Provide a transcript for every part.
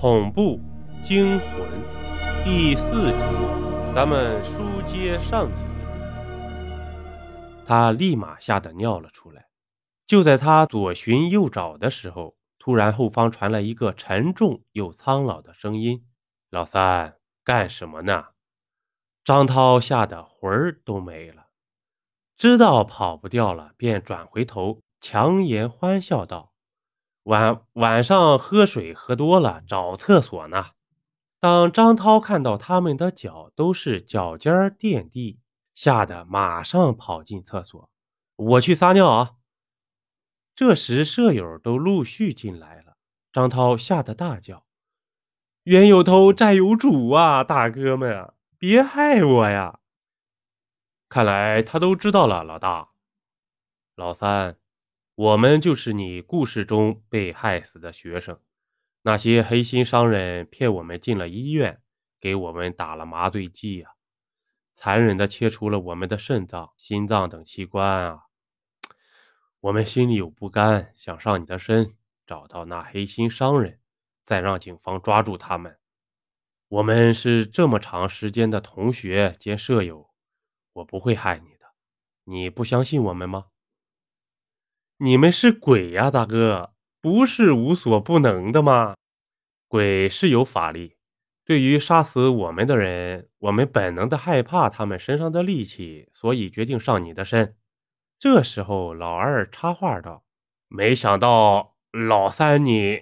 恐怖惊魂第四集，咱们书接上集。他立马吓得尿了出来。就在他左寻右找的时候，突然后方传来一个沉重又苍老的声音：“老三，干什么呢？”张涛吓得魂儿都没了，知道跑不掉了，便转回头，强颜欢笑道。晚晚上喝水喝多了，找厕所呢。当张涛看到他们的脚都是脚尖垫地，吓得马上跑进厕所。我去撒尿啊！这时舍友都陆续进来了，张涛吓得大叫：“冤有头，债有主啊！大哥们，别害我呀！”看来他都知道了，老大、老三。我们就是你故事中被害死的学生，那些黑心商人骗我们进了医院，给我们打了麻醉剂啊，残忍的切除了我们的肾脏、心脏等器官啊！我们心里有不甘，想上你的身，找到那黑心商人，再让警方抓住他们。我们是这么长时间的同学兼舍友，我不会害你的，你不相信我们吗？你们是鬼呀，大哥，不是无所不能的吗？鬼是有法力，对于杀死我们的人，我们本能的害怕他们身上的戾气，所以决定上你的身。这时候，老二插话道：“没想到老三你……”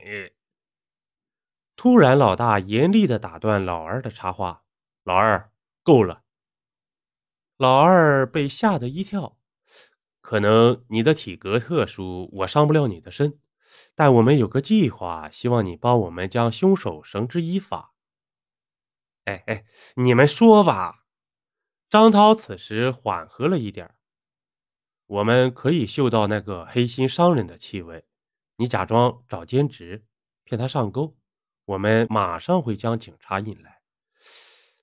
突然，老大严厉的打断老二的插话：“老二，够了！”老二被吓得一跳。可能你的体格特殊，我伤不了你的身，但我们有个计划，希望你帮我们将凶手绳之以法。哎哎，你们说吧。张涛此时缓和了一点我们可以嗅到那个黑心商人的气味。你假装找兼职，骗他上钩，我们马上会将警察引来。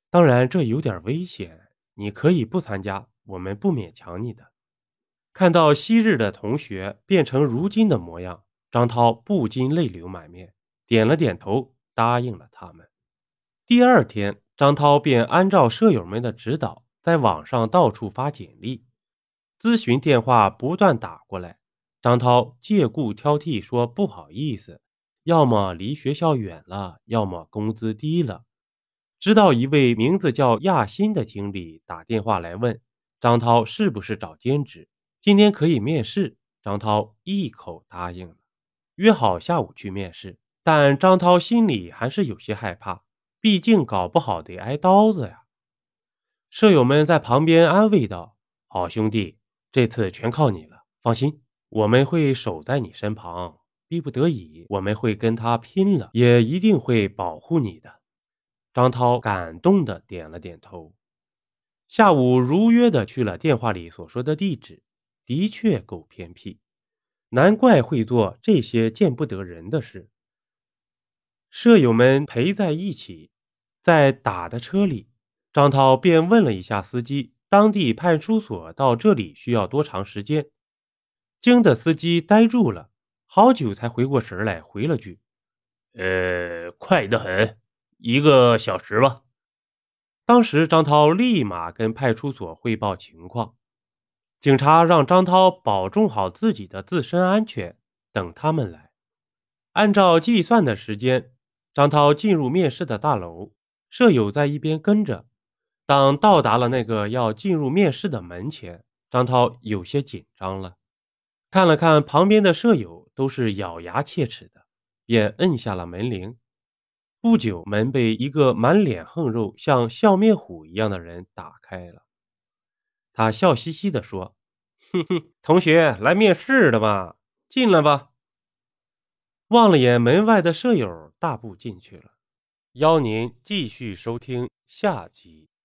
当然，这有点危险，你可以不参加，我们不勉强你的。看到昔日的同学变成如今的模样，张涛不禁泪流满面，点了点头，答应了他们。第二天，张涛便按照舍友们的指导，在网上到处发简历，咨询电话不断打过来。张涛借故挑剔说：“不好意思，要么离学校远了，要么工资低了。”直到一位名字叫亚欣的经理打电话来问张涛是不是找兼职。今天可以面试，张涛一口答应了，约好下午去面试。但张涛心里还是有些害怕，毕竟搞不好得挨刀子呀。舍友们在旁边安慰道：“好兄弟，这次全靠你了，放心，我们会守在你身旁，逼不得已，我们会跟他拼了，也一定会保护你的。”张涛感动的点了点头。下午如约的去了电话里所说的地址。的确够偏僻，难怪会做这些见不得人的事。舍友们陪在一起，在打的车里，张涛便问了一下司机：“当地派出所到这里需要多长时间？”惊的司机呆住了，好久才回过神来，回了句：“呃，快得很，一个小时吧。”当时张涛立马跟派出所汇报情况。警察让张涛保重好自己的自身安全，等他们来。按照计算的时间，张涛进入面试的大楼，舍友在一边跟着。当到达了那个要进入面试的门前，张涛有些紧张了，看了看旁边的舍友，都是咬牙切齿的，便摁下了门铃。不久，门被一个满脸横肉、像笑面虎一样的人打开了。他笑嘻嘻地说：“嘿嘿，同学来面试的吧，进来吧。”望了眼门外的舍友，大步进去了。邀您继续收听下集。